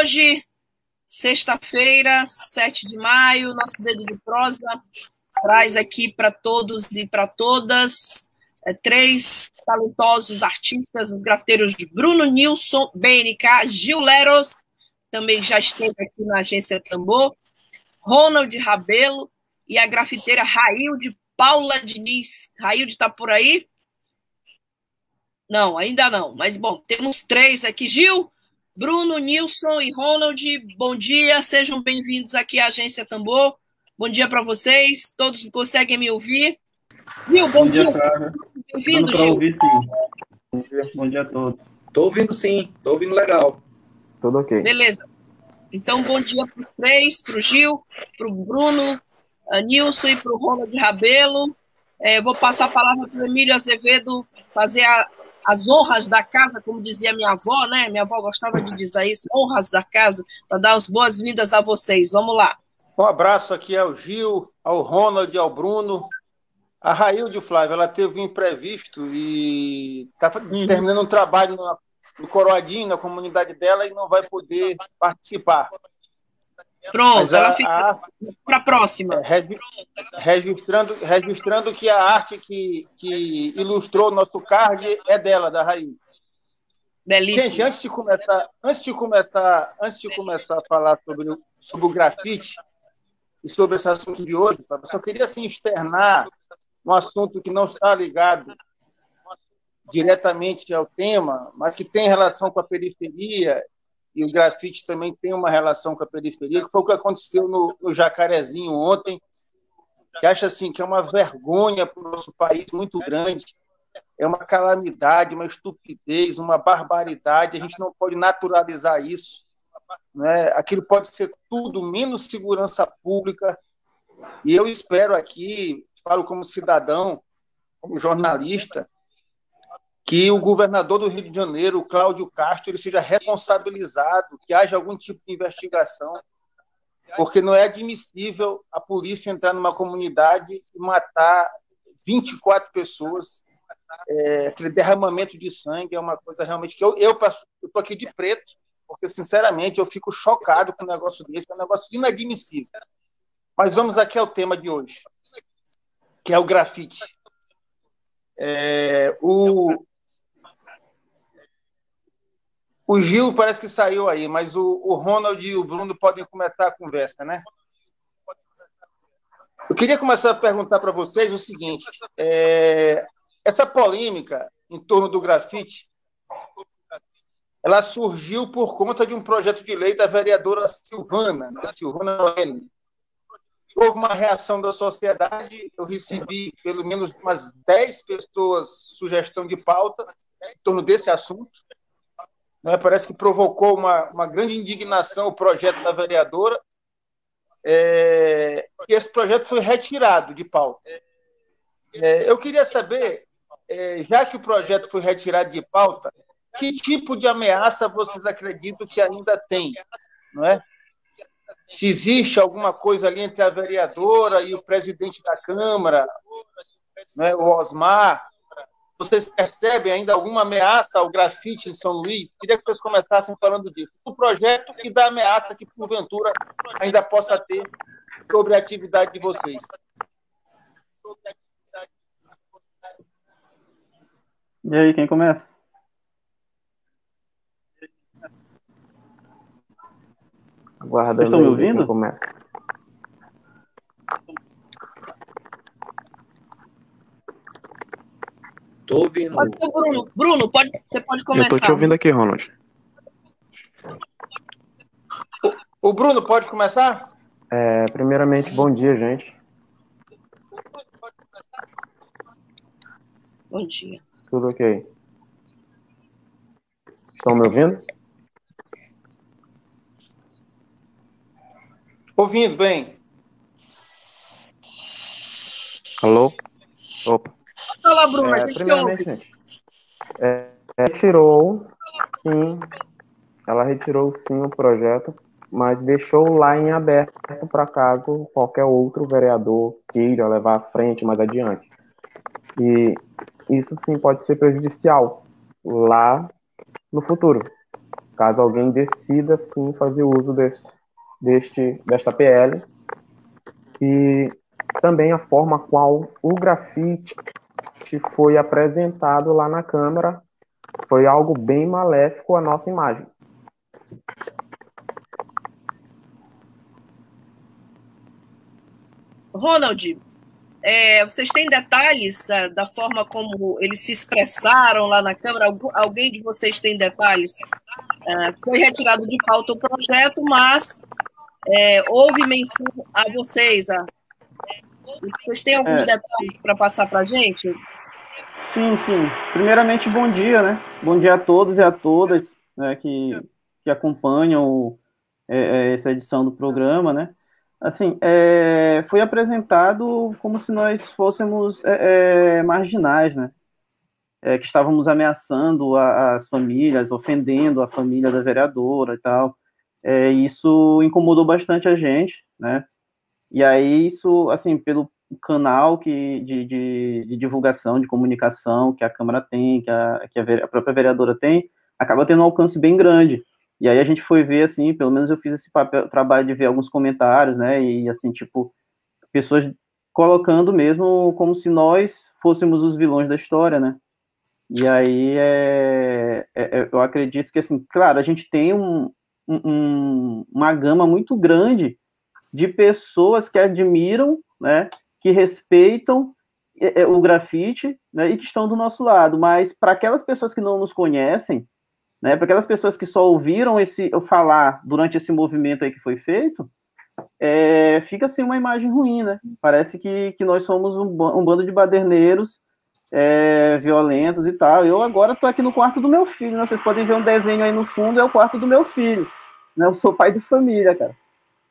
Hoje, sexta-feira, 7 de maio, nosso Dedo de Prosa traz aqui para todos e para todas é, três talentosos artistas, os grafiteiros Bruno Nilson, BNK, Gil Leros, também já esteve aqui na agência Tambor, Ronald Rabelo e a grafiteira Railde Paula Diniz. Railde está por aí? Não, ainda não. Mas, bom, temos três aqui. Gil, Bruno, Nilson e Ronald, bom dia. Sejam bem-vindos aqui à Agência Tambor. Bom dia para vocês. Todos conseguem me ouvir? Gil, bom, bom dia. dia Bem-vindo, Gil. Ouvir, sim. Bom dia, bom dia a todos. Estou ouvindo sim, estou ouvindo legal. Tudo ok. Beleza. Então, bom dia para os três, para o Gil, para o Bruno, a Nilson e para o Ronald Rabelo. É, vou passar a palavra para o Emílio Azevedo fazer a, as honras da casa, como dizia minha avó, né? Minha avó gostava de dizer isso, honras da casa, para dar as boas-vindas a vocês. Vamos lá. Um abraço aqui ao Gil, ao Ronald, ao Bruno. A Railde, Flávio, ela teve um imprevisto e está uhum. terminando um trabalho no, no Coroadinho, na comunidade dela, e não vai poder participar. Pronto, Mas ela a, fica para a próxima. É, registrando, registrando que a arte que, que ilustrou o nosso card é dela, da Raí. Belíssimo. Gente, antes de começar, antes de começar, antes de começar a falar sobre, sobre o grafite e sobre esse assunto de hoje, eu só queria assim, externar um assunto que não está ligado diretamente ao tema, mas que tem relação com a periferia e o grafite também tem uma relação com a periferia, que foi o que aconteceu no, no Jacarezinho ontem, que acha assim que é uma vergonha para o nosso país muito grande, é uma calamidade, uma estupidez, uma barbaridade, a gente não pode naturalizar isso. Né? Aquilo pode ser tudo menos segurança pública, e eu espero aqui, falo como cidadão, como jornalista, que o governador do Rio de Janeiro, Cláudio Castro, ele seja responsabilizado, que haja algum tipo de investigação, porque não é admissível a polícia entrar numa comunidade e matar 24 pessoas. É, aquele derramamento de sangue é uma coisa realmente que eu eu estou aqui de preto, porque sinceramente eu fico chocado com um negócio desse, é um negócio inadmissível. Mas vamos aqui ao tema de hoje, que é o grafite. É, o, o Gil parece que saiu aí, mas o, o Ronald e o Bruno podem começar a conversa, né? Eu queria começar a perguntar para vocês o seguinte: é, essa polêmica em torno do grafite, ela surgiu por conta de um projeto de lei da vereadora Silvana, né, Silvana Noeli. Houve uma reação da sociedade, eu recebi pelo menos umas 10 pessoas sugestão de pauta em torno desse assunto. Né? Parece que provocou uma, uma grande indignação o projeto da vereadora. É, e esse projeto foi retirado de pauta. É, eu queria saber, é, já que o projeto foi retirado de pauta, que tipo de ameaça vocês acreditam que ainda tem? Não é? Se existe alguma coisa ali entre a vereadora e o presidente da Câmara, não é, o Osmar, vocês percebem ainda alguma ameaça ao grafite em São Luís? Queria que vocês começassem falando disso. O projeto e da ameaça que, porventura, ainda possa ter sobre a atividade de vocês. E aí, quem começa? Aguardando. Vocês estão me ouvindo? Começa. Tô ouvindo. Pode ser, Bruno. Bruno, pode, você pode começar. Eu tô te ouvindo aqui, Ronald. O, o Bruno, pode começar? É, primeiramente, bom dia, gente. Bom dia. Tudo ok. Estão me ouvindo? Ouvindo bem. Alô? Opa. Fala, Bruno, É, primeiramente, gente, é, retirou, sim, ela retirou sim o projeto, mas deixou lá em aberto para caso qualquer outro vereador queira levar à frente mais adiante. E isso sim pode ser prejudicial lá no futuro, caso alguém decida sim fazer uso deste, deste desta PL e também a forma qual o grafite foi apresentado lá na Câmara foi algo bem maléfico à nossa imagem. Ronald, é, vocês têm detalhes é, da forma como eles se expressaram lá na Câmara? Algu- Alguém de vocês tem detalhes? É, foi retirado de pauta o projeto, mas é, houve menção a vocês. a- vocês têm alguns É. detalhes para passar para a gente? Sim, sim. Primeiramente, bom dia, né? Bom dia a todos e a todas né, que, que acompanham o- é, é, essa edição do programa, né? Assim, é, foi apresentado como se nós fôssemos é, é, marginais, né? É, que estávamos ameaçando a- as famílias, ofendendo a família da vereadora e tal. Isso incomodou bastante a gente, né? E aí isso, assim, pelo canal que, de, de, de divulgação, de comunicação que a Câmara tem, que a, que a, a própria vereadora tem, acaba tendo um alcance bem grande. E aí a gente foi ver, assim, pelo menos eu fiz esse papel, trabalho de ver alguns comentários, né, e assim, tipo, pessoas colocando mesmo como se nós fôssemos os vilões da história, né. E aí é, é- é- eu acredito que, assim, claro, a gente tem um- um- uma gama muito grande de pessoas que admiram, né, que respeitam é, é, o grafite né, e que estão do nosso lado. Mas para aquelas pessoas que não nos conhecem, né, para aquelas pessoas que só ouviram esse eu falar durante esse movimento aí que foi feito, é, fica assim uma imagem ruim, né? Parece que, que nós somos um, um bando de baderneiros é, violentos e tal. Eu agora estou aqui no quarto do meu filho, né? Vocês podem ver um desenho aí no fundo, é o quarto do meu filho. Né? Eu sou pai de família, cara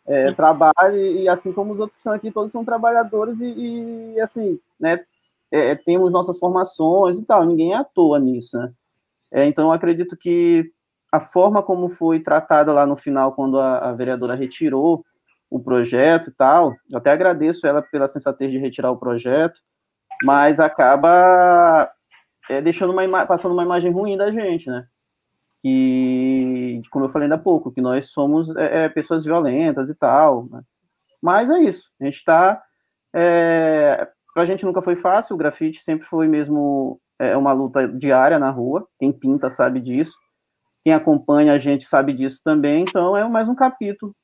é, trabalho e assim como os outros que estão aqui todos são trabalhadores e, e, assim né é, temos nossas formações e tal. Ninguém é à toa nisso né? É, então eu acredito que a forma como foi tratada lá no final quando a, a vereadora retirou o projeto e tal eu até agradeço ela pela sensatez de retirar o projeto mas acaba é, deixando uma passando uma imagem ruim da gente né que, como eu falei ainda há pouco, que nós somos é, é, pessoas violentas e tal. Né? Mas é isso. A gente está. É, para a gente nunca foi fácil, o grafite sempre foi mesmo é, uma luta diária na rua. Quem pinta sabe disso. Quem acompanha a gente sabe disso também. Então é mais um capítulo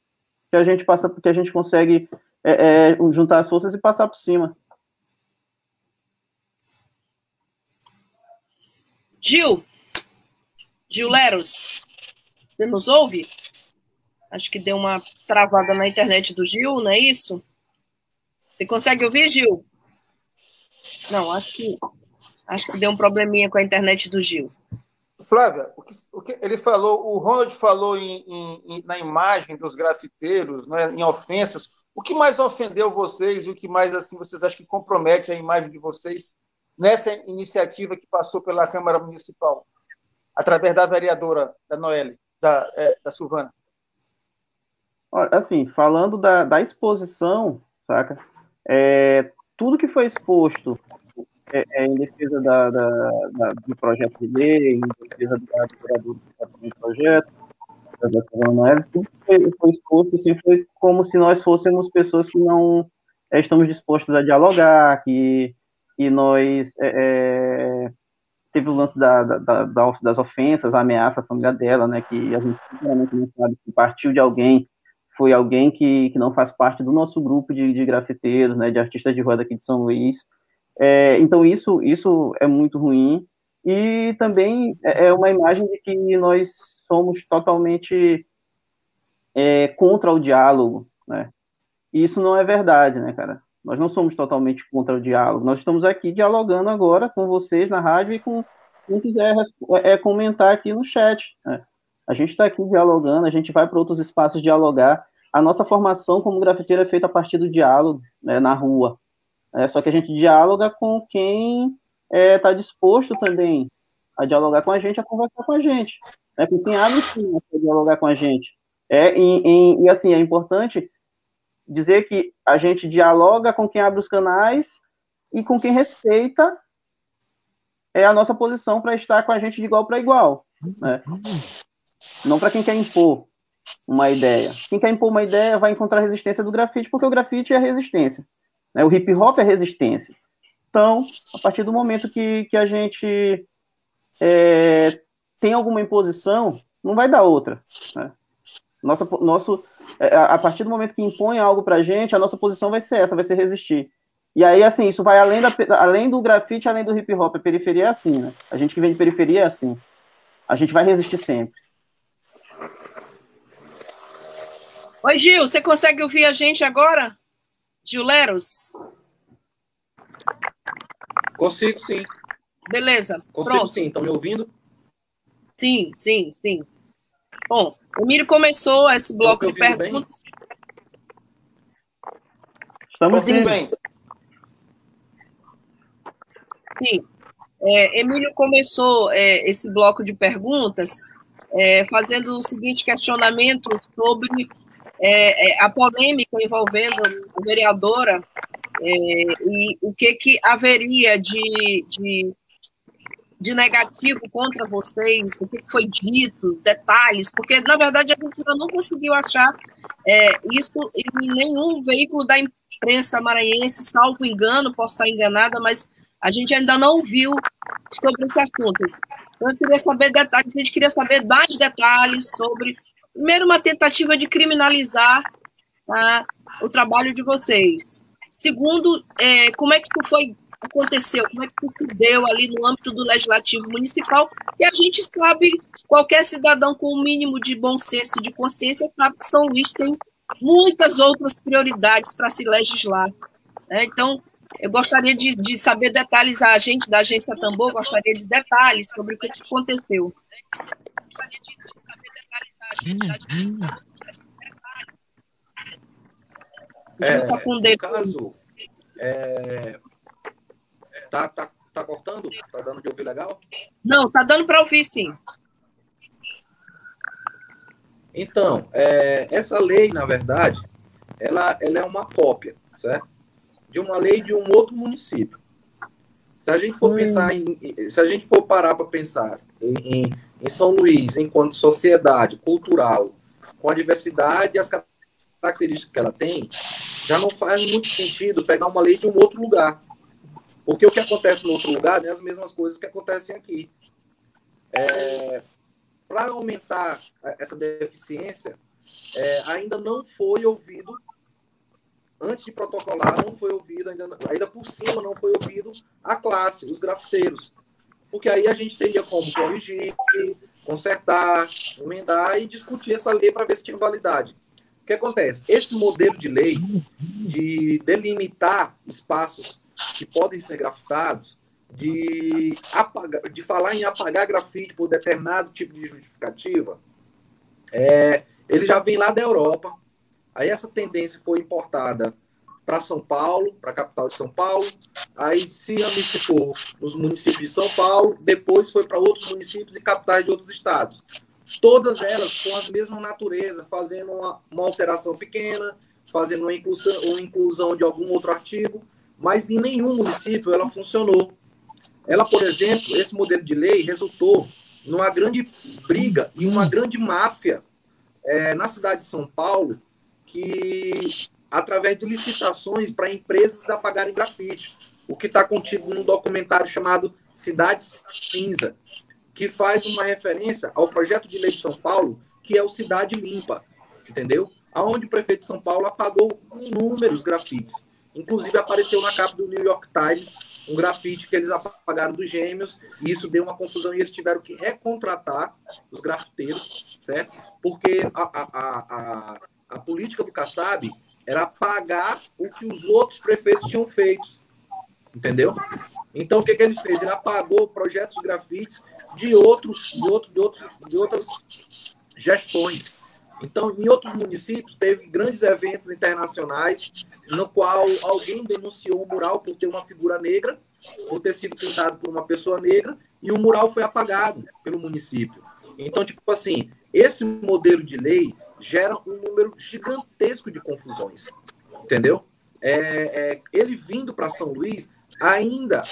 que a gente passa, que a gente consegue é, é, juntar as forças e passar por cima. Gil, Gil Leros, você nos ouve? Acho que deu uma travada na internet do Gil, não é isso? Você consegue ouvir, Gil? Não, acho que acho que deu um probleminha com a internet do Gil. Flávia, o que, o que ele falou, o Ronald falou em- em- na imagem dos grafiteiros, né, em ofensas. O que mais ofendeu vocês e o que mais assim vocês acham que compromete a imagem de vocês nessa iniciativa que passou pela Câmara Municipal, através da vereadora da Noelle, da, é, da Silvana? Assim, falando da, da exposição, saca? É, tudo que foi exposto é, é, em defesa da, da- da- do projeto de lei, em defesa do projeto, da Silvana tudo foi, foi exposto assim, foi como se nós fôssemos pessoas que não é, estamos dispostos a dialogar, que, que nós é, é, teve o lance da, da, da- da- das ofensas, a ameaça à família dela, né, que a gente não sabe se partiu de alguém, foi alguém que, que não faz parte do nosso grupo de, de grafiteiros, né, de artistas de rua daqui de São Luís. É, então isso, isso é muito ruim e também é é uma imagem de que nós somos totalmente é, contra o diálogo, né? E isso não é verdade, né, cara? Nós não somos totalmente contra o diálogo. Nós estamos aqui dialogando agora com vocês na rádio e com, quem quiser é, é, comentar aqui no chat. Né? A gente está aqui dialogando, a gente vai para outros espaços dialogar. A nossa formação como grafiteiro é feita a partir do diálogo né, na rua. É, só que a gente dialoga com quem está é, tá disposto também a dialogar com a gente, a conversar com a gente. É com quem abre sim a dialogar com a gente. É, e assim, é importante dizer que a gente dialoga com quem abre os canais e com quem respeita é a nossa posição para estar com a gente de igual para igual. Né? Não para quem quer impor uma ideia. Quem quer impor uma ideia vai encontrar resistência do grafite, porque o grafite é resistência. Né? O hip hop é resistência. Então, a partir do momento que, que a gente é, tem alguma imposição, não vai dar outra. Né? Nossa, nosso, a partir do momento que impõe algo para a gente, a nossa posição vai ser essa, vai ser resistir. E aí, assim, isso vai além, da, além do grafite, além do hip hop. A periferia é assim, né? A gente que vem de periferia é assim. A gente vai resistir sempre. Oi, Gil, você consegue ouvir a gente agora? Gil Leros? Consigo, sim. Beleza. Consigo, pronto. sim. Estão me ouvindo? Sim, sim, sim. Bom, o Miro começou esse bloco de perguntas. Bem? Estamos ouvindo bem. Sim. É, Emílio começou é, esse bloco de perguntas é, fazendo o seguinte questionamento sobre é, é, a polêmica envolvendo a vereadora é, e o que, que haveria de, de, de negativo contra vocês, o que, foi dito, detalhes, porque, na verdade, a gente ainda não conseguiu achar isso em nenhum veículo da imprensa maranhense, salvo engano, posso estar enganada, mas a gente ainda não viu sobre esse assunto. Então, eu queria saber detalhes, a gente queria saber mais detalhes sobre, primeiro, uma tentativa de criminalizar tá, o trabalho de vocês. Segundo, é, como é que isso foi aconteceu, como é que se deu ali no âmbito do legislativo municipal, e a gente sabe, qualquer cidadão com o um mínimo de bom senso de consciência sabe que São Luís tem muitas outras prioridades para se legislar. Né? Então, eu gostaria de, de, saber detalhes, a gente da agência Tambor gostaria de detalhes sobre o que aconteceu. Gostaria de, saber detalhes, a gente da agência é, tá com no caso, é, tá, tá, tá cortando? Tá dando de ouvir legal? Não, tá dando para ouvir sim. Então, é, essa lei, na verdade, ela, ela é uma cópia, certo? de uma lei de um outro município. Se a gente for hum. pensar em, se a gente for parar para pensar em, em, São Luís enquanto sociedade cultural, com a diversidade e as características que ela tem, já não faz muito sentido pegar uma lei de um outro lugar. Porque o que acontece no outro lugar é as mesmas coisas que acontecem aqui. É, para aumentar essa deficiência, é, ainda não foi ouvido antes de protocolar, não foi ouvido, ainda, ainda por cima não foi ouvido a classe, os grafiteiros. Porque aí a gente teria como corrigir, consertar, emendar e discutir essa lei para ver se tinha validade. O que acontece? Esse modelo de lei de delimitar espaços que podem ser grafitados, de, apagar, de falar em apagar grafite por determinado tipo de justificativa, é, ele já vem lá da Europa, Aí essa tendência foi importada para São Paulo, para a capital de São Paulo, aí se ramificou nos municípios de São Paulo, depois foi para outros municípios e capitais de outros estados. Todas elas com a mesma natureza, fazendo uma, uma alteração pequena, fazendo uma inclusão, uma inclusão de algum outro artigo, mas em nenhum município ela funcionou. Ela, por exemplo, esse modelo de lei resultou numa grande briga e uma grande máfia é, na cidade de São Paulo, que, através de licitações para empresas apagarem grafite, o que está contido num documentário chamado Cidades Cinza, que faz uma referência ao projeto de lei de São Paulo, que é o Cidade Limpa, entendeu? Aonde o prefeito de São Paulo apagou inúmeros grafites. Inclusive apareceu na capa do New York Times um grafite que eles apagaram dos gêmeos, e isso deu uma confusão e eles tiveram que recontratar os grafiteiros, certo? Porque a, a, a, a política do Kassab era pagar o que os outros prefeitos tinham feito. Entendeu? Então, o que, que ele fez? Ele apagou projetos de grafites de outros, de, outro, de, outros, de outras gestões. Então, em outros municípios, teve grandes eventos internacionais no qual alguém denunciou o mural por ter uma figura negra, por ter sido pintado por uma pessoa negra, e o mural foi apagado pelo município. Então, tipo assim, esse modelo de lei gera um número gigantesco de confusões, entendeu? É, é, ele vindo para São Luís ainda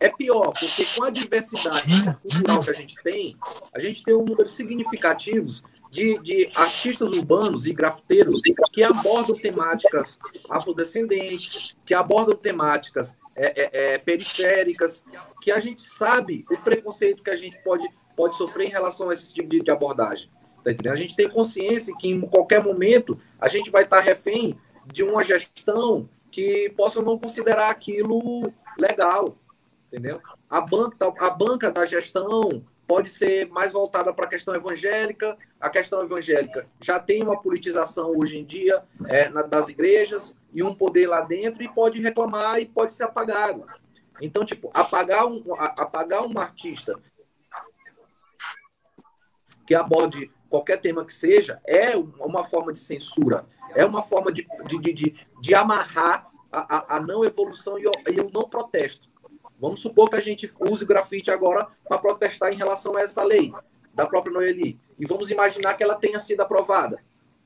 é pior, porque com a diversidade cultural que a gente tem, a gente tem um número significativo de, de artistas urbanos e grafiteiros que abordam temáticas afrodescendentes, que abordam temáticas é, é, é, periféricas, que a gente sabe o preconceito que a gente pode, pode sofrer em relação a esse tipo de, de abordagem. Tá a gente tem consciência que em qualquer momento a gente vai estar refém de uma gestão que possa não considerar aquilo legal, entendeu? A banca, a banca da gestão pode ser mais voltada para a questão evangélica. A questão evangélica já tem uma politização hoje em dia é, na, das igrejas e um poder lá dentro e pode reclamar e pode ser apagado. Então, tipo, apagar um, apagar um artista que aborde qualquer tema que seja é uma forma de censura, é uma forma de, de, de, de amarrar a, a, a, não evolução e e o não protesto. Vamos supor que a gente use grafite agora para protestar em relação a essa lei da própria Noeli. E vamos imaginar que ela tenha sido aprovada.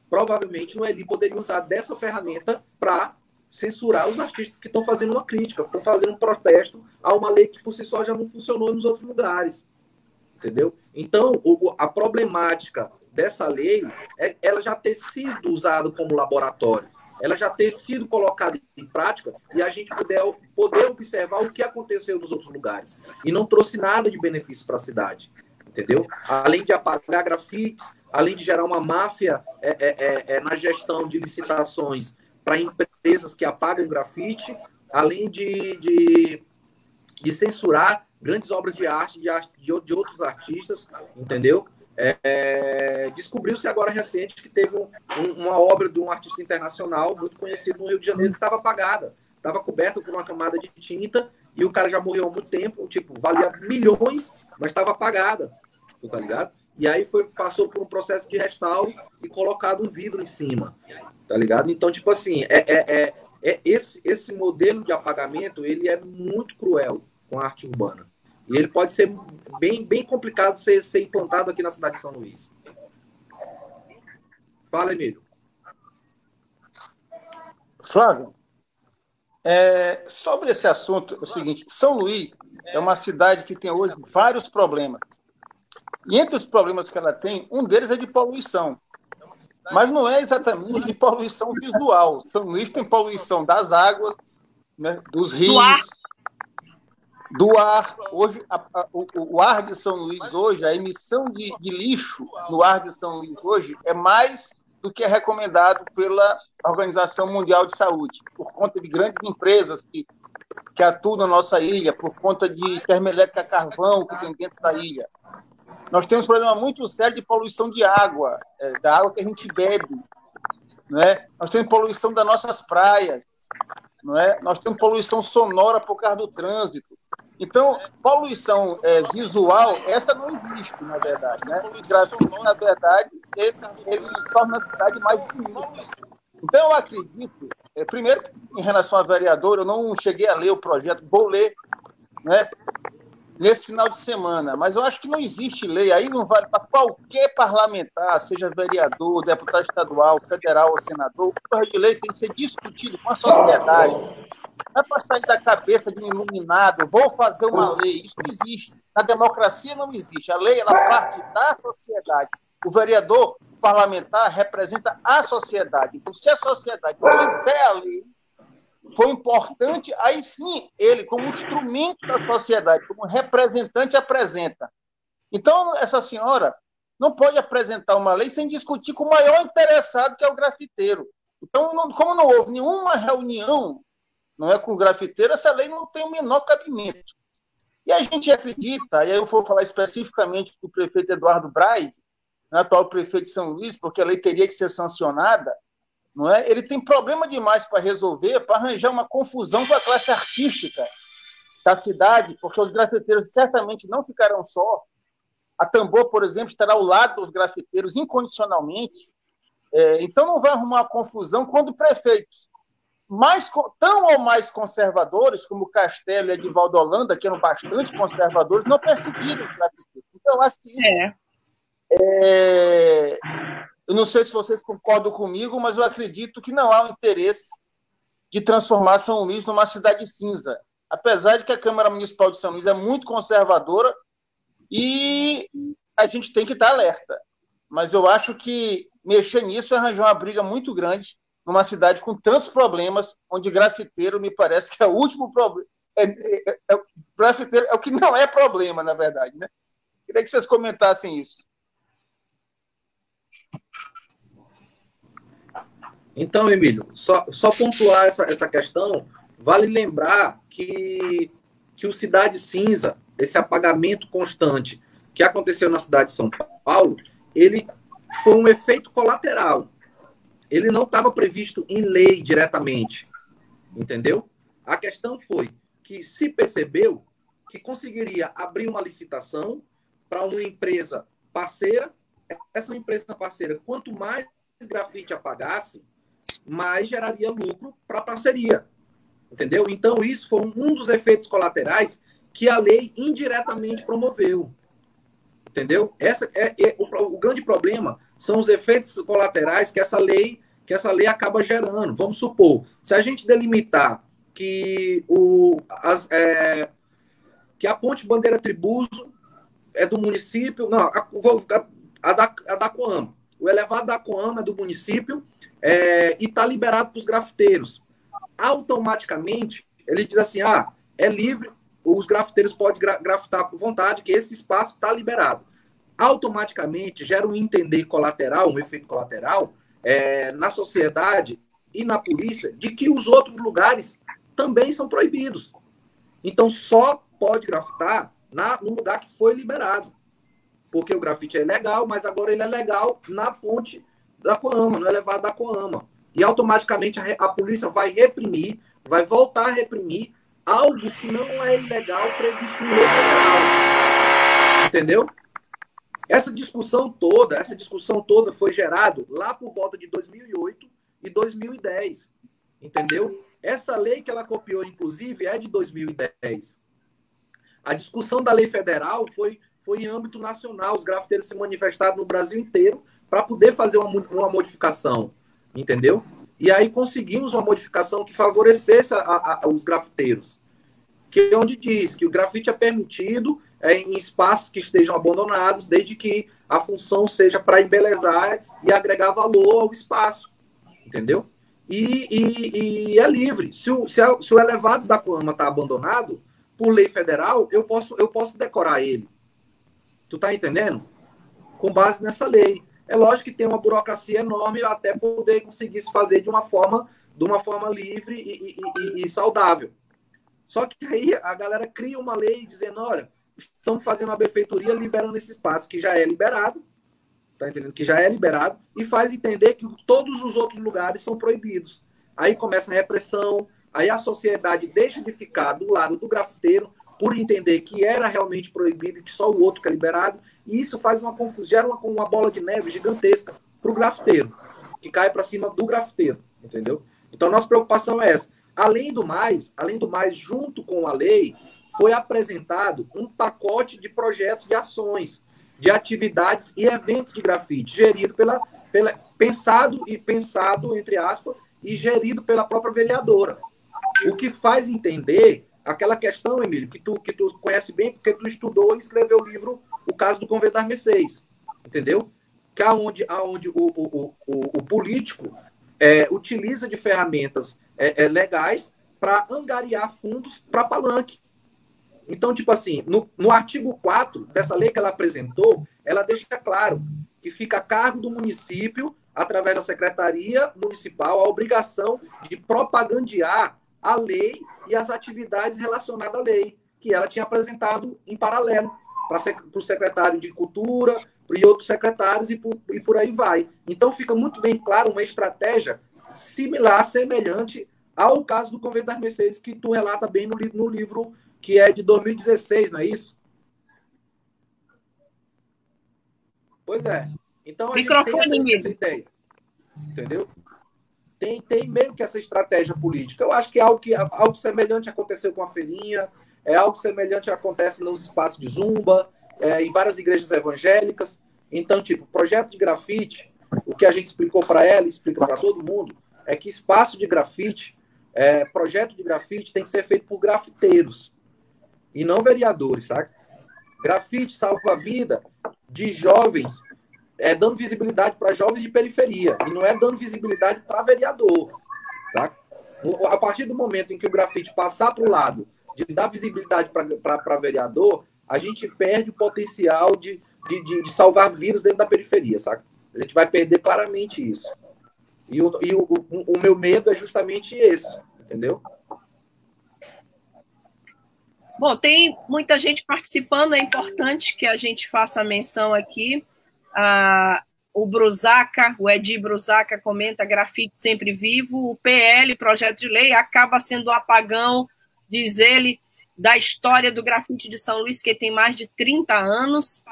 Provavelmente Noeli poderia usar dessa ferramenta para censurar os artistas que estão fazendo uma crítica, estão fazendo um protesto a uma lei que por si só já não funcionou nos outros lugares. Entendeu? Então, a problemática dessa lei é ela já ter sido usada como laboratório ela já ter sido colocada em prática e a gente puder poder observar o que aconteceu nos outros lugares. E não trouxe nada de benefício para a cidade, entendeu? Além de apagar grafites, além de gerar uma máfia é, é, é, é na gestão de licitações para empresas que apagam grafite, além de, de, de censurar grandes obras de arte de, de, de outros artistas, entendeu? É, Descobriu-se agora recente que teve um, um, uma obra de um artista internacional muito conhecido no Rio de Janeiro que estava apagada, estava coberta por uma camada de tinta e o cara já morreu há muito tempo, tipo, valia milhões, mas estava apagada, tu tá ligado? E aí foi, passou por um processo de restauro e colocado um vidro em cima, tá ligado? Então, tipo assim, é, é, é, é esse, esse modelo de apagamento, ele é muito cruel com a arte urbana. E ele pode ser bem, bem complicado ser, ser implantado aqui na cidade de São Luís. Fala, Emílio. Flávio, é, sobre esse assunto, é o seguinte: São Luís é uma cidade que tem hoje vários problemas. E entre os problemas que ela tem, um deles é de poluição. Mas não é exatamente de poluição visual. São Luís tem poluição das águas, né, dos rios, do ar. Hoje, a, a, o, o, ar de São Luís hoje, a emissão de, de, lixo no ar de São Luís hoje é mais do que é recomendado pela Organização Mundial de Saúde, por conta de grandes empresas que, que atuam na nossa ilha, por conta de termoelétrica carvão que tem dentro da ilha. Nós temos um problema muito sério de poluição de água, é, da água que a gente bebe. Né? Nós temos poluição das nossas praias, não é? Nós temos poluição sonora por causa do trânsito. Então, poluição é, visual, essa não existe, na verdade. Né? O grafite, na verdade, ele, ele torna a cidade mais bonita. Então, eu acredito, é, primeiro, em relação a vereador, eu não cheguei a ler o projeto, vou ler né, nesse final de semana, mas eu acho que não existe lei, aí não vale para qualquer parlamentar, seja vereador, deputado estadual, federal ou senador, o projeto de lei tem que ser discutido com a sociedade vai passar da cabeça de um iluminado, vou fazer uma lei. Isso não existe. Na democracia não existe. A lei ela parte da sociedade. O vereador parlamentar representa a sociedade. Então, se a sociedade fizer a lei, foi importante, aí sim ele, como instrumento da sociedade, como representante, apresenta. Então, essa senhora não pode apresentar uma lei sem discutir com o maior interessado, que é o grafiteiro. Então, como não houve nenhuma reunião não é com o grafiteiro, essa lei não tem o menor cabimento. E a gente acredita, e aí eu vou falar especificamente do prefeito Eduardo Braide, né, atual prefeito de São Luís, porque a lei teria que ser sancionada, não é? Ele tem problema demais para resolver, para arranjar uma confusão com a classe artística, da cidade, porque os grafiteiros certamente não ficarão só. A Tambor, por exemplo, estará ao lado dos grafiteiros incondicionalmente. É, então não vai arrumar uma confusão quando prefeitos mais, tão ou mais conservadores, como Castelo e Edivaldo Holanda, que eram bastante conservadores, não perseguiram os grafiteiros. Então, eu acho que isso. É. É, eu não sei se vocês concordam comigo, mas eu acredito que não há um interesse de transformar São Luís numa cidade cinza. Apesar de que a Câmara Municipal de São Luís é muito conservadora e a gente tem que estar alerta. Mas eu acho que mexer nisso é arranjar uma briga muito grande numa cidade com tantos problemas, onde grafiteiro me parece que é o último problema. É, é, é, grafiteiro é o que não é problema, na verdade. Né? Queria que vocês comentassem isso. Então, Emílio, só, só pontuar essa, essa questão, vale lembrar que, que o Cidade Cinza, esse apagamento constante que aconteceu na cidade de São Paulo, ele foi um efeito colateral. Ele não estava previsto em lei diretamente, entendeu? A questão foi que se percebeu que conseguiria abrir uma licitação para uma empresa parceira. Essa empresa parceira, quanto mais grafite apagasse, mais geraria lucro para a parceria. Entendeu? Então, isso foi um dos efeitos colaterais que a lei indiretamente promoveu. Entendeu? Essa é, é o, o, grande problema são os efeitos colaterais que essa lei que essa lei acaba gerando.Amos supor, se a gente delimitar que o as, é, que a ponte Bandeira Tribuso é do município, não, a, a, a, da, a da o elevado da Coama do município é, e está liberado para os grafiteiros. Automaticamente, ele diz assim: ah, é livre, os grafiteiros podem gra grafitar por vontade, que esse espaço está liberado. Automaticamente gera um entender colateral, um efeito colateral, é, na sociedade e na polícia, de que os outros lugares também são proibidos. Então, só pode grafitar na, no lugar que foi liberado. Porque o grafite é legal, mas agora ele é legal na ponte da Coama, no elevado da Coama. E automaticamente a, a polícia vai reprimir, vai voltar a reprimir algo que não é ilegal previsto no lei federal. Entendeu? Essa discussão toda, essa discussão toda foi gerada lá por volta de 2008 e 2010. Entendeu? Essa lei que ela copiou, inclusive, é de 2010. A discussão da lei federal foi, foi em âmbito nacional. Os grafiteiros se manifestaram no Brasil inteiro para poder fazer uma, uma modificação, entendeu? E aí conseguimos uma modificação que favorecesse a, a, os grafiteiros, que é onde diz que o grafite é permitido é, em espaços que estejam abandonados, desde que a função seja para embelezar e agregar valor ao espaço, entendeu? E, e, e é livre. Se o, se, a, se o elevado da cama está abandonado, por lei federal, eu posso, eu posso decorar ele. Tu tá entendendo? Com base nessa lei. É lógico que tem uma burocracia enorme até poder conseguir se fazer de uma forma, de uma forma livre e, e, e, e saudável. Só que aí a galera cria uma lei dizendo, olha, estamos fazendo uma benfeitoria liberando esse espaço que já é liberado, tá entendendo? Que já é liberado, e faz entender que todos os outros lugares são proibidos. Aí começa a repressão, aí a sociedade deixa de ficar do lado do grafiteiro, por entender que era realmente proibido e que só o outro que é liberado, e isso faz uma confusão, gera uma, uma bola de neve gigantesca para o grafiteiro, que cai para cima do grafiteiro, entendeu? Então, nossa preocupação é essa. Além do mais, além do mais, junto com a lei, foi apresentado um pacote de projetos de ações, de atividades e eventos de grafite, gerido pela, pela pensado e pensado entre aspas e gerido pela própria vereadora. O que faz entender aquela questão, Emílio, que tu, que tu conhece bem, porque tu estudou e escreveu o livro O Caso do Convento das Mercês, entendeu? Que é onde, aonde o, o, o, o político é, utiliza de ferramentas é, é, legais para angariar fundos para palanque. Então, tipo assim, no, no artigo 4 dessa lei que ela apresentou, ela deixa claro que fica a cargo do município, através da Secretaria Municipal, a obrigação de propagandear a lei e as atividades relacionadas à lei, que ela tinha apresentado em paralelo para o secretário de Cultura e outros secretários e por, e por aí vai. Então fica muito bem claro uma estratégia similar, semelhante ao caso do Convento das Mercedes, que tu relata bem no, no livro que é de 2016, não é isso? Pois é. Então, a Microfone, gente tem essa, essa ideia. Entendeu? Tem, tem meio que essa estratégia política. Eu acho que é algo, que, algo semelhante aconteceu com a feirinha, é algo semelhante acontece nos espaços de zumba, é, em várias igrejas evangélicas. Então, tipo, projeto de grafite, o que a gente explicou para ela, explica para todo mundo, é que espaço de grafite, é, projeto de grafite tem que ser feito por grafiteiros e não vereadores, sabe? Grafite salva a vida de jovens, é dando visibilidade para jovens de periferia e não é dando visibilidade para vereador, sabe? A partir do momento em que o grafite passar para o lado de dar visibilidade para vereador, a gente perde o potencial de, de, de, de, salvar vidas dentro da periferia, sabe? A gente vai perder claramente isso. E, o, e o, o, o meu medo é justamente esse, entendeu? Bom, tem muita gente participando, é importante que a gente faça menção aqui. O Brusaca, o Edi Brusaca comenta grafite sempre vivo. O PL, projeto de lei, acaba sendo um apagão diz ele, da história do grafite de São Luís, que tem mais de 30 anos.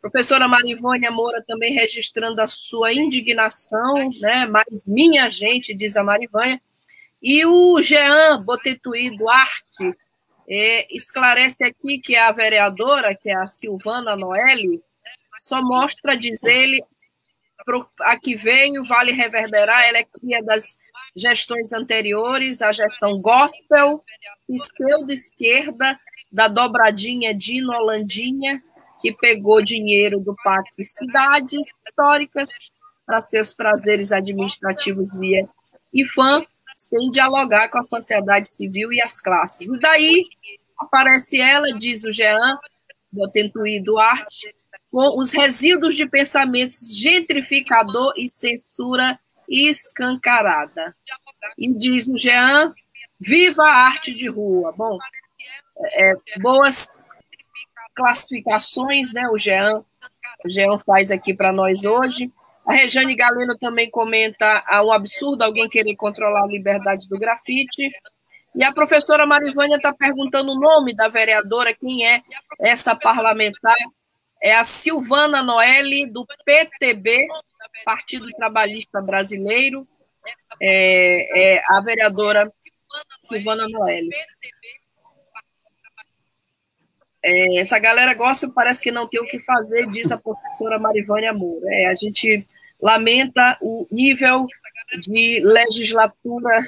Professora Marivônia Moura também registrando a sua indignação, né? Mas minha gente, diz a Marivânia. E o Jean Botetuí Duarte é, esclarece aqui que a vereadora, que é a Silvana Noelle, só mostra, diz ele, a que veio, vale reverberar, ela é cria das gestões anteriores, a gestão gospel, pseudo-esquerda, da dobradinha Dino Holandinha, que pegou dinheiro do PAC Cidades Históricas para seus prazeres administrativos via IFAM, sem dialogar com a sociedade civil e as classes. E daí aparece ela, diz o Jean, do Tentuí Duarte, com os resíduos de pensamentos gentrificador e censura escancarada. E diz o Jean, viva a arte de rua. Bom, é, boas classificações, né? O Jean, o Jean faz aqui para nós hoje. A Rejane Galeno também comenta ah, um absurdo alguém querer controlar a liberdade do grafite. E a professora Marivânia está perguntando o nome da vereadora, quem é essa parlamentar. É a Silvana Noelle, do PTB, Partido Trabalhista Brasileiro, é, é a vereadora Silvana Noelle. É, essa galera gosta, parece que não tem o que fazer, diz a professora Marivânia Moura. É, a gente lamenta o nível de legislatura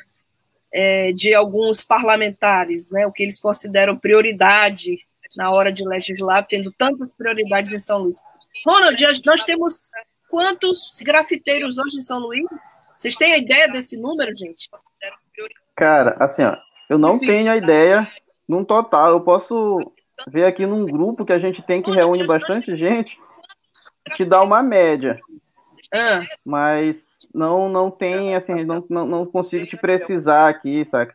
é, de alguns parlamentares, né, o que eles consideram prioridade na hora de legislar, tendo tantas prioridades em São Luís. Ronald, nós temos quantos grafiteiros hoje em São Luís? Vocês têm a ideia desse número, gente? Cara, assim, ó, eu não Difícil. tenho a ideia num total. Eu posso ver aqui num grupo que a gente tem que reúne bastante gente, te dá uma média. Ah. Mas não não tem, assim, não, não, não consigo te precisar aqui, saca?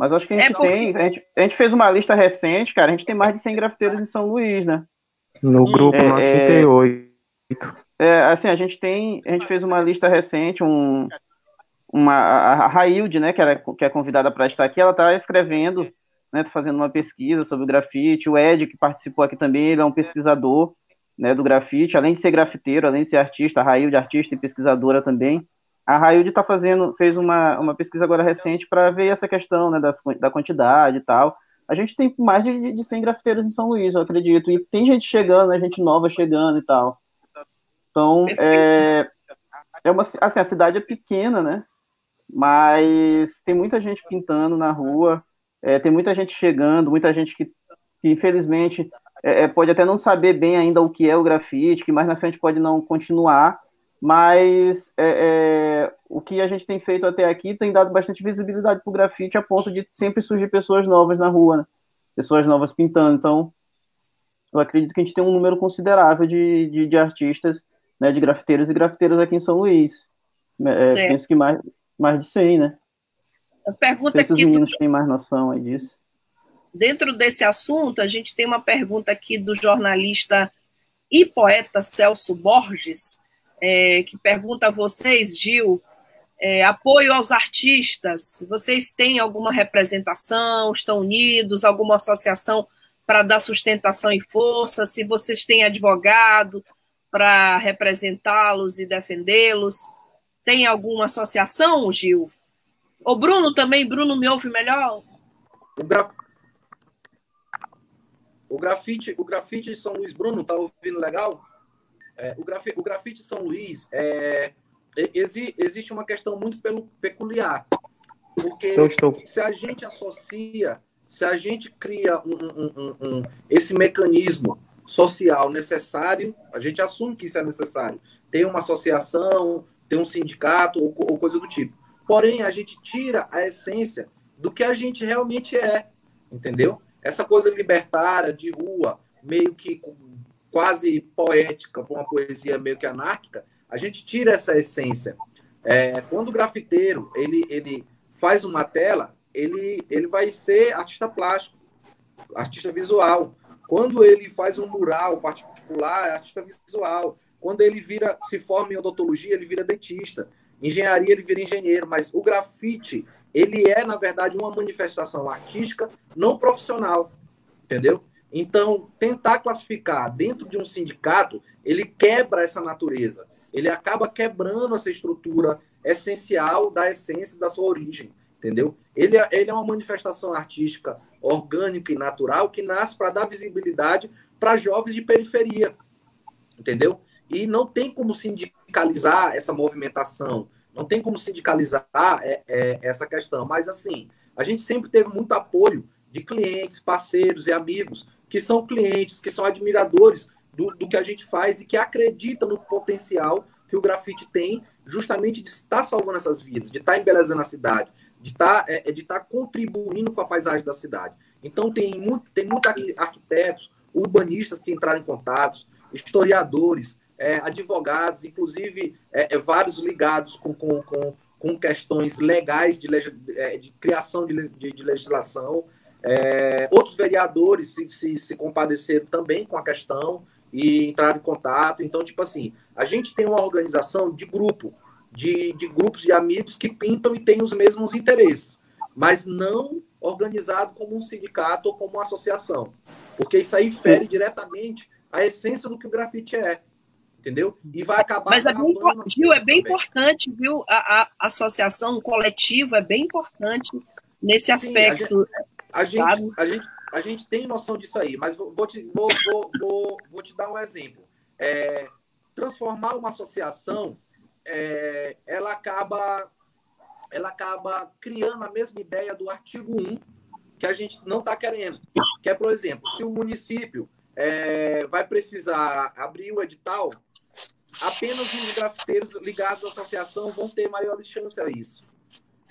Mas acho que a gente é porque... tem. A gente, a gente fez uma lista recente, cara. A gente tem mais de 100 grafiteiros em São Luís, né? No grupo é, nós 38. É, assim, a gente tem, a gente fez uma lista recente, um, uma, a Railde, né, que, era, que é convidada para estar aqui, ela está escrevendo, né, tá fazendo uma pesquisa sobre o grafite, o Ed, que participou aqui também, ele é um pesquisador, né, do grafite, além de ser grafiteiro, além de ser artista, a Railde, artista e pesquisadora também, a Railde tá fazendo, fez uma, uma pesquisa agora recente para ver essa questão, né, das, da quantidade e tal, a gente tem mais de, de 100 grafiteiros em São Luís, eu acredito, e tem gente chegando, né, gente nova chegando e tal, então, é, é uma, assim, a cidade é pequena, né? Mas tem muita gente pintando na rua, é, tem muita gente chegando, muita gente que, que infelizmente, é, é, pode até não saber bem ainda o que é o grafite, que mais na frente pode não continuar, mas é, é o que a gente tem feito até aqui tem dado bastante visibilidade para o grafite, a ponto de sempre surgir pessoas novas na rua, né? pessoas novas pintando. Então, eu acredito que a gente tem um número considerável de, de, de artistas né, de grafiteiros e grafiteiras aqui em São Luís. É, penso que mais, mais de 100, né? A pergunta aqui. Os meninos do... têm mais noção aí disso. Dentro desse assunto, a gente tem uma pergunta aqui do jornalista e poeta Celso Borges, é, que pergunta a vocês, Gil, É, apoio aos artistas, vocês têm alguma representação, estão unidos, alguma associação para dar sustentação e força? Se vocês têm advogado para representá-los e defendê-los, tem alguma associação, Gil? O Bruno também, Bruno me ouve melhor? O, graf... o grafite, o grafite São Luís, Bruno, tá ouvindo legal? É, o, graf... o grafite São Luís, é... Exi... existe uma questão muito pelo... peculiar. Porque se a gente associa, se a gente cria um, um, um, um, esse mecanismo social necessário, a gente assume que isso é necessário. Tem uma associação, tem um sindicato ou, ou coisa do tipo. Porém, a gente tira a essência do que a gente realmente é, entendeu? Essa coisa libertária, de rua, meio que quase poética, com uma poesia meio que anárquica, a gente tira essa essência. É, quando o grafiteiro ele, ele faz uma tela, ele, ele vai ser artista plástico, artista visual. Quando ele faz um mural particular, é artista visual. Quando ele vira, se forma em odontologia, ele vira dentista. Engenharia, ele vira engenheiro. Mas o grafite, ele é, na verdade, uma manifestação artística não profissional, entendeu? Então, tentar classificar dentro de um sindicato, ele quebra essa natureza. Ele acaba quebrando essa estrutura essencial da essência da sua origem, entendeu? Ele é, ele é uma manifestação artística orgânica e natural que nasce para dar visibilidade para jovens de periferia, entendeu? E não tem como sindicalizar essa movimentação, não tem como sindicalizar é, é, essa questão. Mas, assim, a gente sempre teve muito apoio de clientes, parceiros e amigos que são clientes, que são admiradores do, do que a gente faz e que acreditam no potencial que o grafite tem justamente de estar salvando essas vidas, de estar embelezando a cidade, de estar, é, é de estar contribuindo com a paisagem da cidade. Então, tem muito, tem muito arquitetos, urbanistas que entraram em contatos, historiadores, é, advogados, inclusive é, é, vários ligados com, com, com, com, questões legais de, é, de criação de, de, de legislação. É, outros vereadores se, se, se compadeceram também com a questão e entraram em contato. Então, tipo assim, a gente tem uma organização de grupo, de, de grupos de amigos que pintam e têm os mesmos interesses, mas não organizado como um sindicato ou como uma associação, porque isso aí fere diretamente a essência do que o grafite é entendeu? E vai acabar. Mas é bem, Gil, é bem importante, viu? A, a, associação coletiva é bem importante nesse aspecto. Sim, a, gente, a, gente, a, gente, a gente tem noção disso aí, mas vou, te, vou, vou, vou, vou te dar um exemplo. É, transformar uma associação, é, ela acaba ela acaba criando a mesma ideia do artigo 1 que a gente não está querendo. Que é, por exemplo, se o município é, vai precisar abrir o edital apenas os grafiteiros ligados à associação vão ter maiores chances a isso.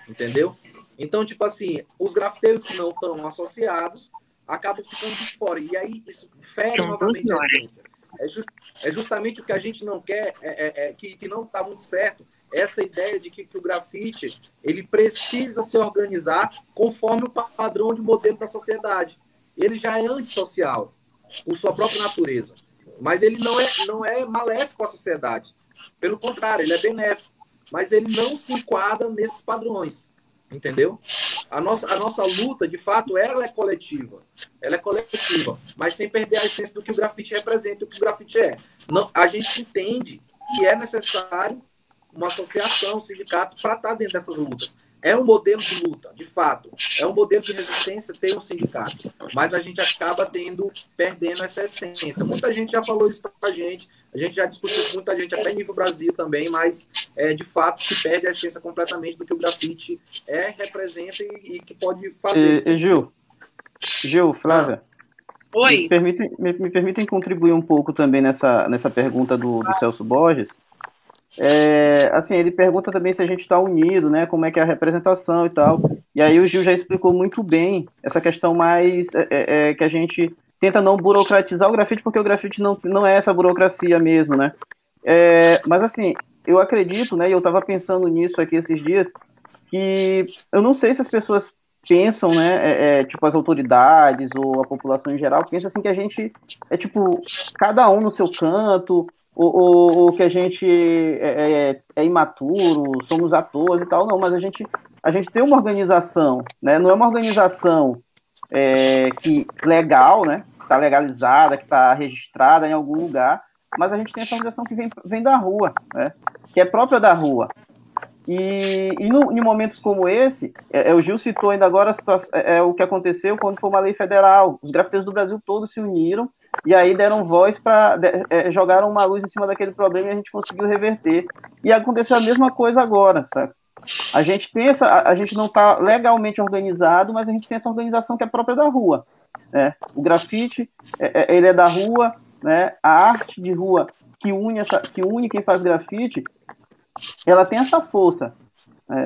Entendeu? Então, tipo assim, os grafiteiros que não estão associados acabam ficando de fora. E aí isso fere novamente a essência. É, just, é, justamente o que a gente não quer, é, é, é que, que não está muito certo, essa ideia de que, que, o grafite ele precisa se organizar conforme o padrão de modelo da sociedade. Ele já é antissocial, por sua própria natureza. Mas ele não é, não é maléfico à sociedade. Pelo contrário, ele é benéfico. Mas ele não se enquadra nesses padrões. Entendeu? A nossa, a nossa luta, de fato, ela é coletiva. Ela é coletiva, mas sem perder a essência do que o grafite representa, o que o grafite é. Não, a gente entende que é necessário uma associação, um sindicato, para estar dentro dessas lutas. É um modelo de luta, de fato. É um modelo de resistência ter um sindicato. Mas a gente acaba tendo, perdendo essa essência. Muita gente já falou isso para a gente. A gente já discutiu com muita gente, até nível Brasil também, mas é, de fato se perde a essência completamente do que o grafite é, representa e, e que pode fazer. E, e Gil, Gil, Flávia. Oi. Me permitem, me, me permitem contribuir um pouco também nessa, nessa pergunta do, do Celso Borges? É, assim, ele pergunta também se a gente está unido, né? Como é que é a representação e tal. E aí o Gil já explicou muito bem essa questão mais é, é, é, que a gente tenta não burocratizar o grafite, porque o grafite não, não é essa burocracia mesmo, né? É, mas assim, eu acredito, né? E eu estava pensando nisso aqui esses dias, que eu não sei se as pessoas pensam, né, é, é, tipo as autoridades ou a população em geral pensa assim que a gente é tipo cada um no seu canto o, o, que a gente é, é, é, imaturo, somos atores e tal, não, mas a gente, a gente tem uma organização, né? Não é uma organização é, que legal, né? Está legalizada, que está registrada em algum lugar, mas a gente tem essa organização que vem, vem da rua, né? Que é própria da rua. E, e no, em momentos como esse, é, é, o Gil citou ainda agora situação, é, é, o que aconteceu quando foi uma lei federal. Os grafiteiros do Brasil todos se uniram e aí deram voz para. É, jogaram uma luz em cima daquele problema e a gente conseguiu reverter. E aconteceu a mesma coisa agora, sabe? A gente essa, a, a gente não está legalmente organizado, mas a gente tem essa organização que é própria da rua. Né? O grafite, é, é, ele é da rua, né? A arte de rua que une essa, que une quem faz grafite ela tem essa força é,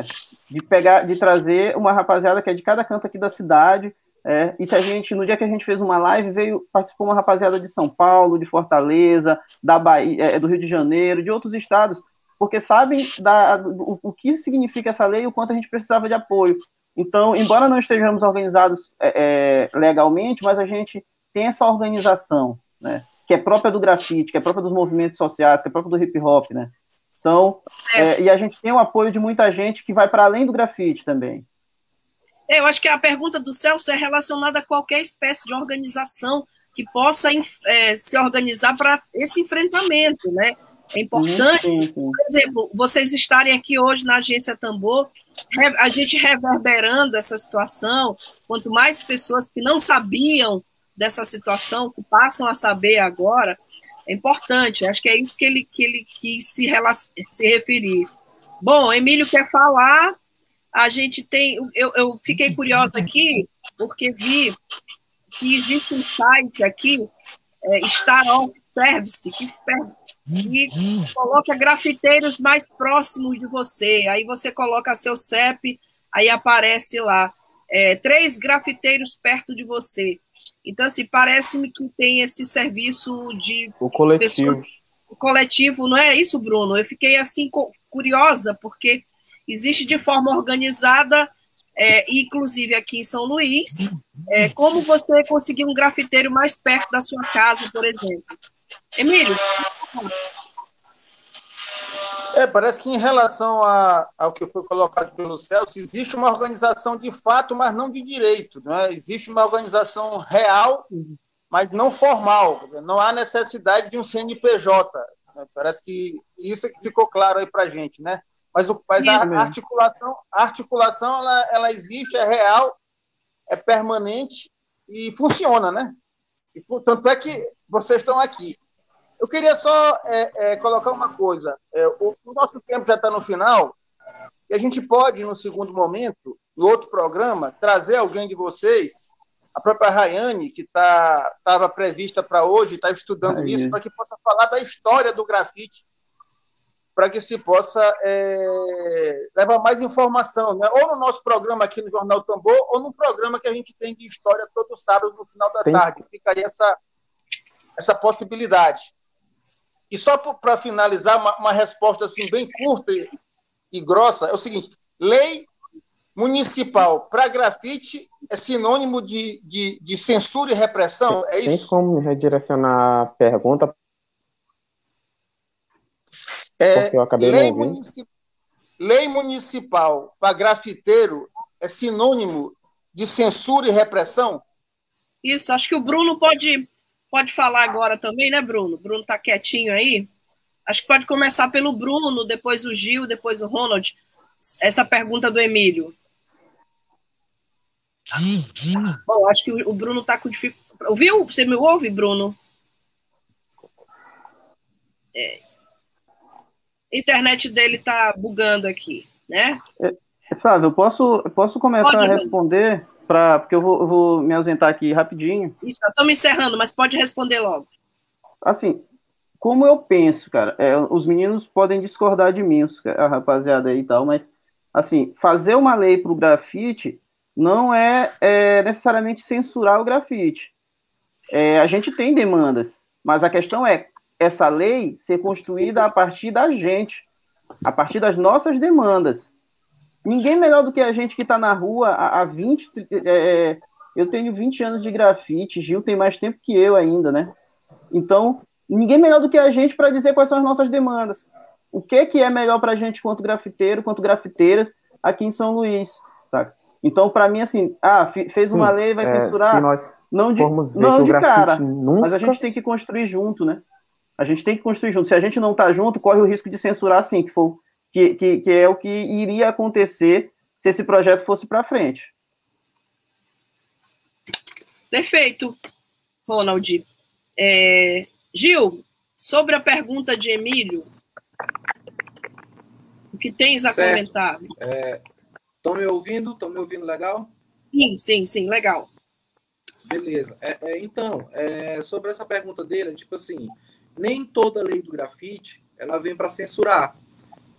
de pegar, de trazer uma rapaziada que é de cada canto aqui da cidade. É, e se a gente, no dia que a gente fez uma live, veio, participou uma rapaziada de São Paulo, de Fortaleza, da Bahia, é, do Rio de Janeiro, de outros estados, porque sabem da, do, o que significa essa lei e o quanto a gente precisava de apoio. Então, embora não estejamos organizados é, é legalmente, mas a gente tem essa organização, né, que é própria do grafite, que é própria dos movimentos sociais, que é própria do hip hop, né? Então, é. É, e a gente tem o apoio de muita gente que vai para além do grafite também. É, eu acho que a pergunta do Celso é relacionada a qualquer espécie de organização que possa é, se organizar para esse enfrentamento, né? É importante, por exemplo, vocês estarem aqui hoje na agência Tambor, a gente reverberando essa situação, quanto mais pessoas que não sabiam dessa situação, que passam a saber agora, é importante, acho que é isso que ele, que ele quis se, se referir. Bom, Emílio quer falar, a gente tem. Eu, eu fiquei curiosa aqui, porque vi que existe um site aqui, é, Star of Service, que, que coloca grafiteiros mais próximos de você. Aí você coloca seu CEP, aí aparece lá. É, três grafiteiros perto de você. Então, assim, parece-me que tem esse serviço de. O coletivo. Pessoa, o coletivo, não é isso, Bruno? Eu fiquei, assim, curiosa, porque existe de forma organizada, é, inclusive aqui em São Luís, é, como você conseguir um grafiteiro mais perto da sua casa, por exemplo. Emílio, é, parece que em relação a, ao que foi colocado pelo Celso, existe uma organização de fato, mas não de direito. Né? Existe uma organização real, mas não formal. Não há necessidade de um CNPJ. Né? Parece que isso é ficou claro aí para a gente. Né? Mas, o, mas a articulação, a articulação ela, ela existe, é real, é permanente e funciona. Né? E, tanto é que vocês estão aqui. Eu queria só é, é, colocar uma coisa. É, o, o, nosso tempo já está no final e a gente pode, no segundo momento, no outro programa, trazer alguém de vocês, a própria Rayane, que estava tá, prevista para hoje, está estudando Aí. isso, para que possa falar da história do grafite, para que se possa é, levar mais informação, né? ou no nosso programa aqui no Jornal Tambor, ou no programa que a gente tem de história todo sábado no final da Tem. tarde. Fica aí essa, essa possibilidade. E só para finalizar, uma, uma, resposta assim bem curta e, e grossa, é o seguinte: lei municipal para grafite é sinônimo de, de, de, censura e repressão? É isso? Tem como redirecionar a pergunta? É, Porque eu acabei lei, munici lei municipal para grafiteiro é sinônimo de censura e repressão? Isso, acho que o Bruno pode Pode falar agora também, né, Bruno? Bruno está quietinho aí. Acho que pode começar pelo Bruno, depois o Gil, depois o Ronald. Essa pergunta do Emílio. Bom, acho que o Bruno está com dificuldade. Ouviu? Você me ouve, Bruno? É. Internet dele está bugando aqui, né? É, Flávio, eu posso, posso começar pode, a responder? pra, porque eu vou, eu vou me ausentar aqui rapidinho. Isso, eu me encerrando, mas pode responder logo. Assim, como eu penso, cara, é, os meninos podem discordar de mim, a rapaziada aí e tal, mas, assim, fazer uma lei para o grafite não é, é, necessariamente censurar o grafite. É, a gente tem demandas, mas a questão é essa lei ser construída a partir da gente, a partir das nossas demandas. Ninguém melhor do que a gente que está na rua há, há 20. É, é, eu tenho 20 anos de grafite, Gil tem mais tempo que eu ainda, né? Então, ninguém melhor do que a gente para dizer quais são as nossas demandas. O que, que é melhor para a gente quanto grafiteiro, quanto grafiteiras aqui em São Luís, saca? Então, para mim, assim, ah, fez uma Sim, lei, vai é, censurar. não de, não de cara, nunca... mas a gente tem que construir junto, né? A gente tem que construir junto. Se a gente não está junto, corre o risco de censurar, sim, que, for, que, que, que é o que iria acontecer se esse projeto fosse para frente. Perfeito, Ronald. É, Gil, sobre a pergunta de Emílio, o que tens a certo. comentar? Estão é, me ouvindo? Estão me ouvindo legal? Sim, sim, sim, legal. Beleza. É, é, então, é, sobre essa pergunta dele, tipo assim, nem toda lei do grafite ela vem para censurar.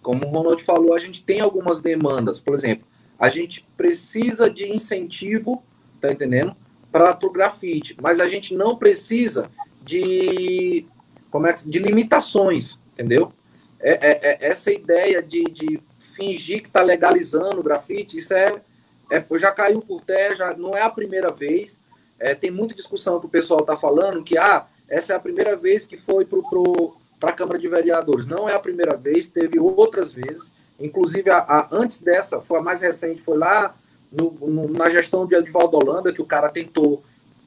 Como o Ronald falou, a gente tem algumas demandas. Por exemplo, a gente precisa de incentivo, tá entendendo? Para o grafite, mas a gente não precisa de, como é, de limitações, entendeu? É, é, é essa ideia de, de fingir que está legalizando o grafite, isso é, é, já caiu por terra, já não é a primeira vez. É, tem muita discussão que o pessoal está falando que ah, essa é a primeira vez que foi para a Câmara de Vereadores. Não é a primeira vez, teve outras vezes. Inclusive, a, a antes dessa, foi a mais recente, foi lá no, no, na gestão de Edvaldo Holanda, que o cara tentou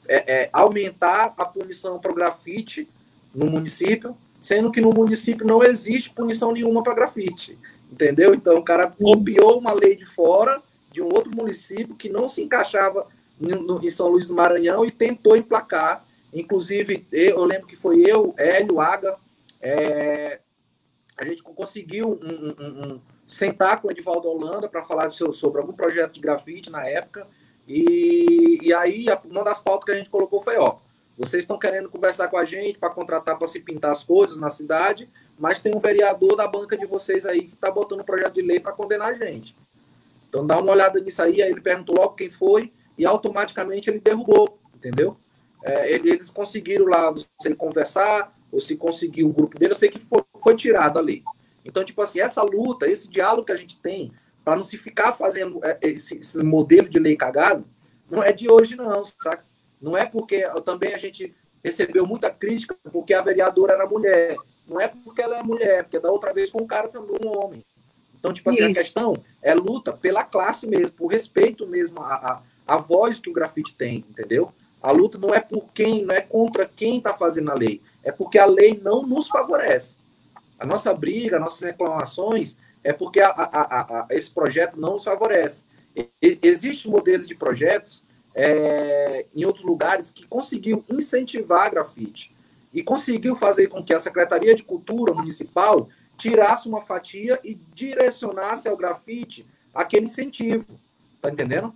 é, é, aumentar a punição para o grafite no município, sendo que no município não existe punição nenhuma para grafite. Entendeu? Então, o cara copiou uma lei de fora, de um outro município, que não se encaixava no, em São Luís do Maranhão e tentou emplacar Inclusive, eu lembro que foi eu, Hélio, Aga, é, a gente conseguiu um, um, um, sentar com o Edivaldo Holanda para falar sobre algum projeto de grafite na época. E, e aí, uma das pautas que a gente colocou foi: ó, vocês estão querendo conversar com a gente para contratar para se pintar as coisas na cidade, mas tem um vereador da banca de vocês aí que está botando um projeto de lei para condenar a gente. Então dá uma olhada nisso aí. Aí ele perguntou logo quem foi e automaticamente ele derrubou, entendeu? É, eles conseguiram lá, se ele conversar, ou se conseguiu o grupo dele, eu sei que foi, foi tirado ali. Então, tipo assim, essa luta, esse diálogo que a gente tem, para não se ficar fazendo é, esse, esse, modelo de lei cagado, não é de hoje, não, saca? Não é porque também a gente recebeu muita crítica porque a vereadora era mulher. Não é porque ela é mulher, porque da outra vez foi um cara também, um homem. Então, tipo assim, Isso. a questão é luta pela classe mesmo, por respeito mesmo à, à, à voz que o grafite tem, entendeu? A luta não é por quem, não é contra quem está fazendo a lei, é porque a lei não nos favorece. A nossa briga, nossas reclamações é porque a, a, a, esse projeto não nos favorece. Existem modelos de projetos é, em outros lugares que conseguiu incentivar a grafite e conseguiu fazer com que a Secretaria de Cultura Municipal tirasse uma fatia e direcionasse ao grafite aquele incentivo. Tá entendendo?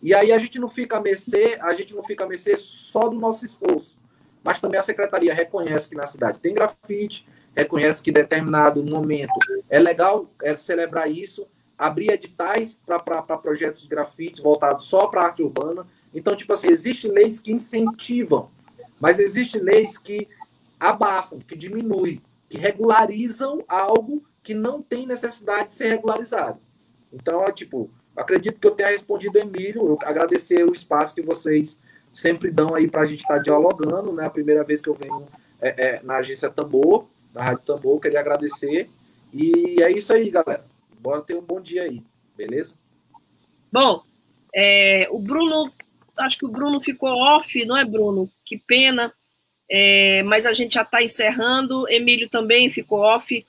E aí a gente não fica a mercê, a gente não fica a mercê só do nosso esforço. Mas também a secretaria reconhece que na cidade tem grafite, reconhece que determinado momento é legal é celebrar isso, abrir editais para projetos de grafite voltados só para arte urbana. Então, tipo assim, existem leis que incentivam, mas existem leis que abafam, que diminuem, que regularizam algo que não tem necessidade de ser regularizado. Então, é tipo, Acredito que eu tenha respondido, Emílio. Eu agradecer o espaço que vocês sempre dão aí para a gente estar tá dialogando, né? A primeira vez que eu venho é, é, na agência Tambor, na Rádio Tambor, queria agradecer. E é isso aí, galera. Bora ter um bom dia aí, beleza? Bom, é, o Bruno, acho que o Bruno ficou off, não é, Bruno? Que pena. É, mas a gente já está encerrando. Emílio também ficou off.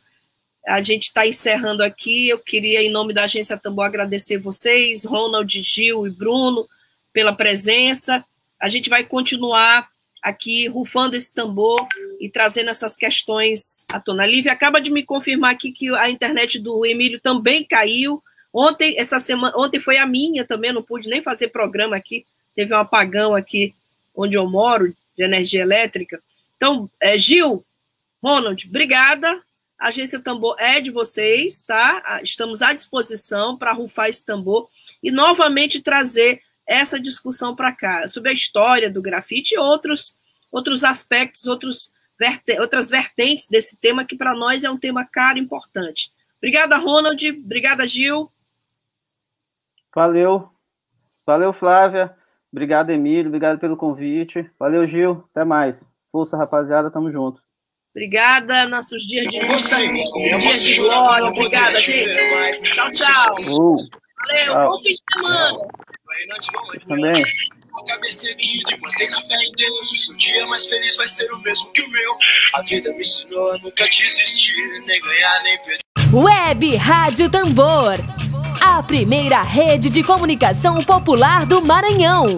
A gente está encerrando aqui. Eu queria, em nome da Agência Tambor, agradecer vocês, Ronald, Gil e Bruno, pela presença. A gente vai continuar aqui rufando esse tambor e trazendo essas questões à tona. Lívia acaba de me confirmar aqui que a internet do Emílio também caiu. Ontem, essa semana, ontem foi a minha também, não pude nem fazer programa aqui. Teve um apagão aqui onde eu moro, de energia elétrica. Então, é, Gil, Ronald, obrigada. A agência Tambor é de vocês, tá? Estamos à disposição para rufar esse tambor e novamente trazer essa discussão para cá sobre a história do grafite e outros, outros aspectos, outros verte, outras vertentes desse tema que para nós é um tema caro e importante. Obrigada, Ronald. Obrigada, Gil. Valeu. Valeu, Flávia. Obrigado, Emílio. Obrigado pelo convite. Valeu, Gil. Até mais. Força, rapaziada, tamo junto. Obrigada, nossos dias de luta, dias de glória. Obrigada, gente. Tchau, tchau. Uh, Valeu, Tchau. bom fim de semana. também. Cabeça erguida, mantenha a fé em Deus. O seu dia mais feliz vai ser o mesmo que o meu. A vida me ensinou a nunca desistir, nem ganhar, nem perder. Web Rádio Tambor. A primeira rede de comunicação popular do Maranhão.